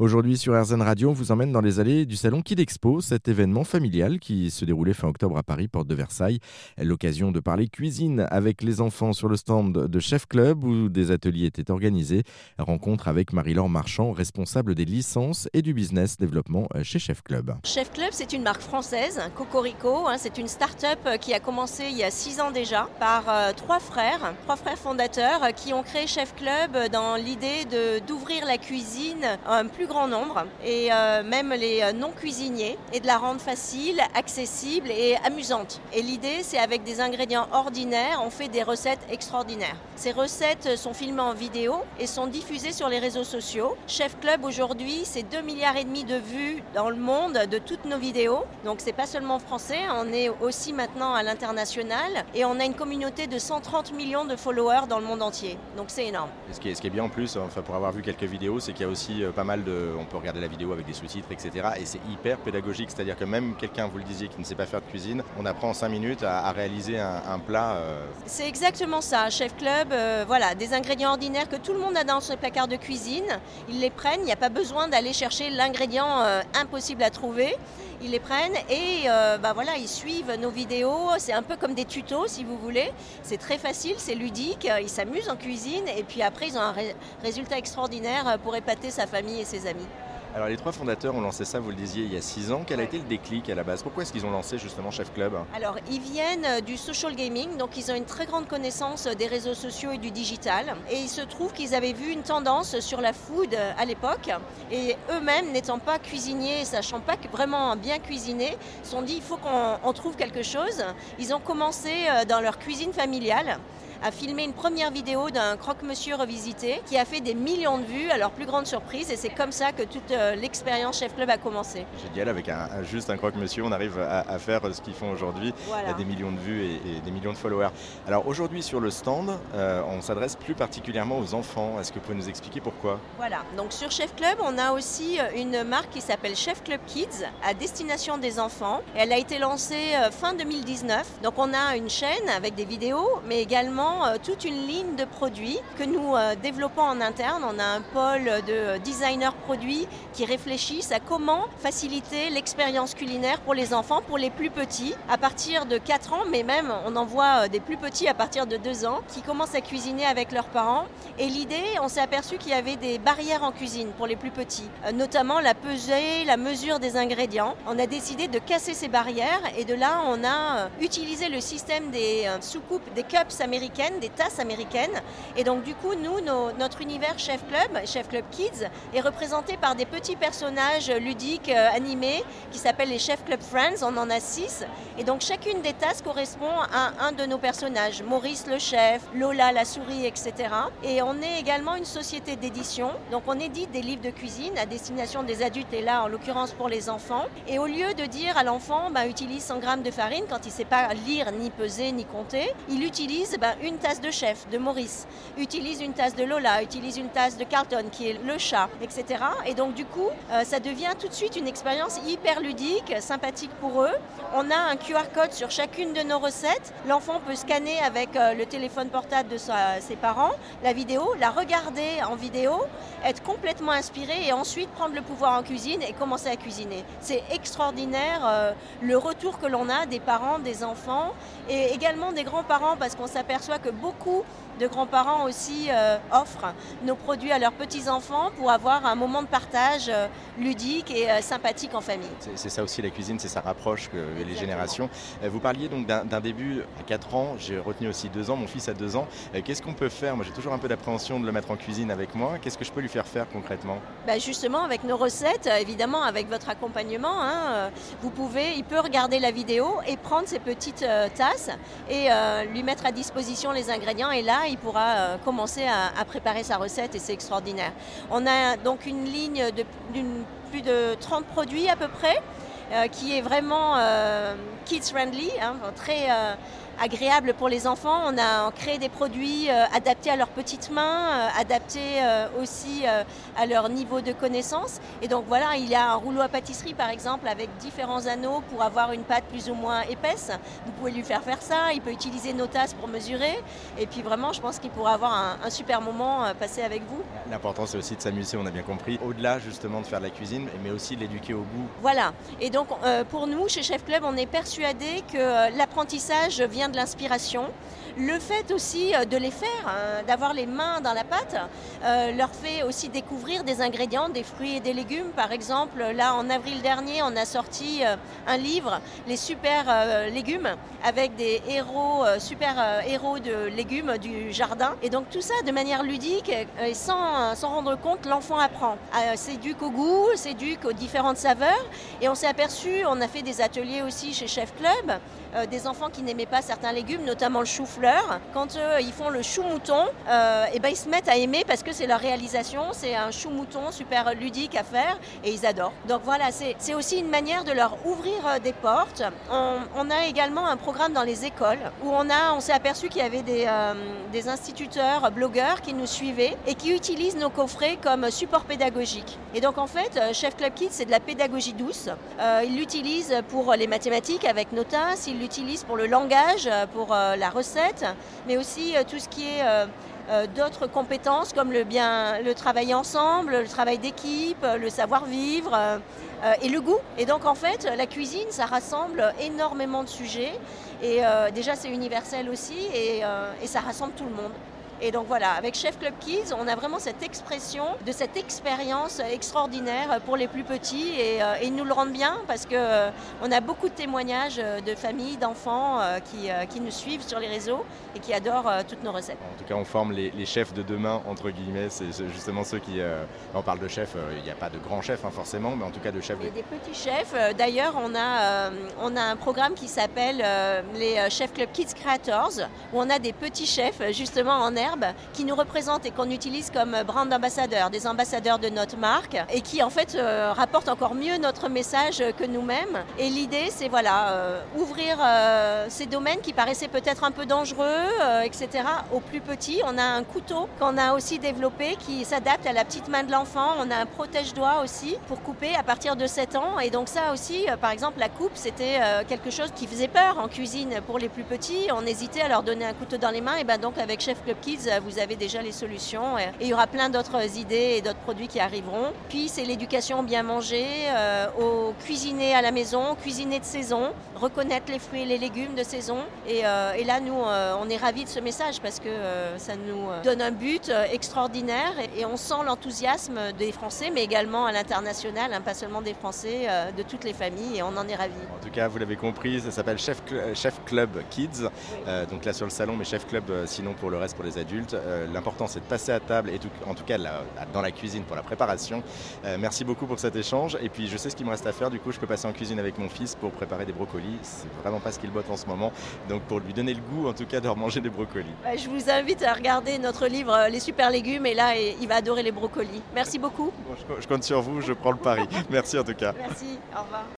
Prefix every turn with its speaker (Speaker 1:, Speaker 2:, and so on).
Speaker 1: Aujourd'hui sur RZN Radio, on vous emmène dans les allées du salon Kid Expo, cet événement familial qui se déroulait fin octobre à Paris, porte de Versailles. L'occasion de parler cuisine avec les enfants sur le stand de Chef Club où des ateliers étaient organisés. Rencontre avec Marie-Laure Marchand, responsable des licences et du business développement chez Chef Club.
Speaker 2: Chef Club, c'est une marque française, Cocorico. Hein, c'est une start-up qui a commencé il y a six ans déjà par euh, trois frères, trois frères fondateurs qui ont créé Chef Club dans l'idée d'ouvrir la cuisine un plus grand nombre et euh, même les euh, non cuisiniers et de la rendre facile, accessible et amusante. Et l'idée, c'est avec des ingrédients ordinaires, on fait des recettes extraordinaires. Ces recettes sont filmées en vidéo et sont diffusées sur les réseaux sociaux. Chef Club aujourd'hui, c'est 2 milliards et demi de vues dans le monde de toutes nos vidéos. Donc c'est pas seulement français, on est aussi maintenant à l'international et on a une communauté de 130 millions de followers dans le monde entier. Donc c'est énorme.
Speaker 1: ce, qui est, ce qui est bien en plus, enfin, pour avoir vu quelques vidéos, c'est qu'il y a aussi euh, pas mal de on peut regarder la vidéo avec des sous-titres, etc. Et c'est hyper pédagogique, c'est-à-dire que même quelqu'un, vous le disiez, qui ne sait pas faire de cuisine, on apprend en 5 minutes à, réaliser un, plat.
Speaker 2: Euh. C'est exactement ça, Chef Club, euh, voilà, des ingrédients ordinaires que tout le monde a dans son placard de cuisine, ils les prennent, il n'y a pas besoin d'aller chercher l'ingrédient euh, impossible à trouver. Ils les prennent et bah voilà, ils suivent nos vidéos. C'est un peu comme des tutos si vous voulez. C'est très facile, c'est ludique. Ils s'amusent en cuisine et puis après ils ont un résultat extraordinaire pour épater sa famille et ses amis.
Speaker 1: Alors les trois fondateurs ont lancé ça, vous le disiez, il y a six ans. Quel a été le déclic à la base? Pourquoi est-ce qu'ils ont lancé justement Chef Club?
Speaker 2: Alors ils viennent euh, du social gaming, donc ils ont une très grande connaissance des réseaux sociaux et du digital. Et il se trouve qu'ils avaient vu une tendance sur la food euh, à l'époque. Et eux-mêmes, n'étant pas cuisiniers, sachant pas vraiment bien cuisiner, se sont dit il faut qu'on trouve quelque chose. Ils ont commencé euh, dans leur cuisine familiale a filmé une première vidéo d'un croque-monsieur revisité qui a fait des millions de vues à leur plus grande surprise et c'est comme ça que toute euh, l'expérience Chef Club a commencé.
Speaker 1: Génial, avec un, juste un croque-monsieur, on arrive à, faire ce qu'ils font aujourd'hui, voilà. des millions de vues et, des millions de followers. Alors aujourd'hui sur le stand, euh, on s'adresse plus particulièrement aux enfants. Est-ce que vous pouvez nous expliquer pourquoi?
Speaker 2: Voilà, donc sur Chef Club, on a aussi euh, une marque qui s'appelle Chef Club Kids à destination des enfants. Elle a été lancée fin 2019. Donc on a une chaîne avec des vidéos, mais également euh, toute une ligne de produits que nous euh, développons en interne. On a un pôle de designers produits qui réfléchissent à comment faciliter l'expérience culinaire pour les enfants, pour les plus petits, à partir de 4 ans, mais même on en voit euh, des plus petits à partir de 2 ans, qui commencent à cuisiner avec leurs parents. Et l'idée, on s'est aperçu qu'il y avait des barrières en cuisine pour les plus petits, notamment la pesée, la mesure des ingrédients. On a décidé de casser ces barrières et de là, on a utilisé le système des soucoupes, des cups des tasses américaines. Et donc du coup, nous, notre univers Chef Club, Chef Club Kids, est représenté par des petits personnages ludiques euh, animés qui s'appellent les Chef Club Friends. On en a six. Et donc chacune des tasses correspond à un de nos personnages. Maurice le chef, Lola la souris, etc. Et on est également une société d'édition. Donc on édite des livres de cuisine à destination des adultes et là en l'occurrence pour les enfants. Et au lieu de dire à l'enfant bah, utilise 100 grammes de farine quand il ne sait pas lire ni peser ni compter, il utilise bah, une tasse de chef de Maurice, utilise une tasse de Lola, utilise une tasse de Carlton qui est le chat, etc. Et donc du coup, euh, ça devient tout de suite une expérience hyper ludique, sympathique pour eux. On a un QR code sur chacune de nos recettes. L'enfant peut scanner avec euh, le téléphone portable de ses parents la vidéo, la regarder en vidéo, être complètement inspiré et ensuite prendre le pouvoir en cuisine et commencer à cuisiner. C'est extraordinaire euh, le retour que l'on a des parents, des enfants et également des grands-parents parce qu'on s'aperçoit que beaucoup de grands-parents aussi euh, offrent nos produits à leurs petits-enfants pour avoir un moment de partage euh, ludique et euh, sympathique en famille.
Speaker 1: C'est ça aussi la cuisine, c'est ça rapproche les générations. Vous parliez donc d'un début à 4 ans, j'ai retenu aussi 2 ans, mon fils a 2 ans. Qu'est-ce qu'on peut faire? Moi j'ai toujours un peu d'appréhension de le mettre en cuisine avec moi. Qu'est-ce que je peux lui faire faire concrètement?
Speaker 2: Bah Justement avec nos recettes, évidemment avec votre accompagnement, hein, vous pouvez, il peut regarder la vidéo et prendre ses petites tasses et lui mettre à disposition les ingrédients et là, il pourra euh, commencer à, préparer sa recette et c'est extraordinaire. On a donc une ligne de plus de 30 produits à peu près. Euh, qui est vraiment euh, kids friendly, hein, très agréable pour les enfants. On a créé des produits euh, adaptés à leurs petites mains, euh, adaptés euh, aussi à leur niveau de connaissance. Et donc voilà, il y a un rouleau à pâtisserie par exemple avec différents anneaux pour avoir une pâte plus ou moins épaisse. Vous pouvez lui faire faire ça, il peut utiliser nos tasses pour mesurer. Et puis vraiment, je pense qu'il pourra avoir un, un super moment passé avec vous.
Speaker 3: L'important c'est aussi de s'amuser, on a bien compris, au-delà justement de faire de la cuisine, mais aussi de l'éduquer au goût.
Speaker 2: Voilà, et donc pour nous, chez Chef Club, on est persuadé que l'apprentissage vient de l'inspiration. Le fait aussi euh, de les faire, hein, d'avoir les mains dans la pâte, euh, leur fait aussi découvrir des ingrédients, des fruits et des légumes. Par exemple, là en avril dernier, on a sorti euh, un livre, Les super légumes, avec des héros, super héros de légumes du jardin. Et donc tout ça de manière ludique et sans s'en rendre compte, l'enfant apprend. c'est dû au goût, c'est dû aux différentes saveurs. Et on s'est aperçu, on a fait des ateliers aussi chez Chef Club, des enfants qui n'aimaient pas certains légumes, notamment le chou-fleur. Quand ils font le chou-mouton, euh, et ben ils se mettent à aimer parce que c'est leur réalisation, c'est un chou-mouton super ludique à faire et ils adorent. Donc voilà, c'est aussi une manière de leur ouvrir euh, des portes. On, a également un programme dans les écoles où on, on s'est aperçu qu'il y avait des, euh, des instituteurs, blogueurs qui nous suivaient et qui utilisent nos coffrets comme support pédagogique. Et donc en fait, Chef Club Kids, c'est de la pédagogie douce. ils l'utilisent pour les mathématiques avec Notas, ils l'utilisent pour le langage, pour la recette, mais aussi tout ce qui est euh, d'autres compétences comme le, bien, le travail ensemble, le travail d'équipe, le savoir-vivre euh, et le goût. Et donc en fait, la cuisine, ça rassemble énormément de sujets. Et euh, déjà, c'est universel aussi et ça rassemble tout le monde. Et donc voilà, avec Chef Club Kids, on a vraiment cette expression de cette expérience extraordinaire pour les plus petits et, euh, ils nous le rendent bien parce qu'on euh, a beaucoup de témoignages de familles, d'enfants euh, qui, qui, nous suivent sur les réseaux et qui adorent toutes nos recettes.
Speaker 3: En tout cas, on forme les, chefs de demain, entre guillemets, c'est justement ceux qui... on parle de chefs, il n'y a pas de grands chefs hein, forcément, mais en tout cas de chefs.
Speaker 2: Il y a des petits chefs. D'ailleurs, on, a on a un programme qui s'appelle les Chef Club Kids Creators, où on a des petits chefs justement en air qui nous représentent et qu'on utilise comme brand ambassadeurs, des ambassadeurs de notre marque et qui en fait euh, rapportent encore mieux notre message que nous-mêmes. Et l'idée, c'est voilà, euh, ouvrir euh, ces domaines qui paraissaient peut-être un peu dangereux, etc., aux plus petits. On a un couteau qu'on a aussi développé qui s'adapte à la petite main de l'enfant. On a un protège-doigt aussi pour couper à partir de 7 ans. Et donc ça aussi, par exemple, la coupe, c'était quelque chose qui faisait peur en cuisine pour les plus petits. On hésitait à leur donner un couteau dans les mains. Et ben donc avec Chef Club Kids, vous avez déjà les solutions. Et il y aura plein d'autres idées et d'autres produits qui arriveront. Puis c'est l'éducation bien manger, euh, au cuisiner à la maison, cuisiner de saison, reconnaître les fruits et les légumes de saison. Et, euh, là, nous, euh, on est ravis de ce message parce que ça nous donne un but extraordinaire et, on sent l'enthousiasme des Français, mais également à l'international, hein, pas seulement des Français, de toutes les familles, et on en est ravis.
Speaker 3: En tout cas, vous l'avez compris, ça s'appelle Chef, Chef Club Kids. donc là sur le salon, mais Chef Club sinon pour le reste pour les adultes. Euh, l'important, c'est de passer à table et en tout cas dans la cuisine pour la préparation. Euh, merci beaucoup pour cet échange. Et puis, je sais ce qu'il me reste à faire. Du coup, je peux passer en cuisine avec mon fils pour préparer des brocolis. C'est vraiment pas ce qu'il botte en ce moment. Donc, pour lui donner le goût, en tout cas, de manger des brocolis.
Speaker 2: Bah, je vous invite à regarder notre livre Les super légumes. Et là, il va adorer les brocolis. Merci beaucoup.
Speaker 3: je compte sur vous. Je prends le pari. Merci en tout cas.
Speaker 2: Merci. Au revoir.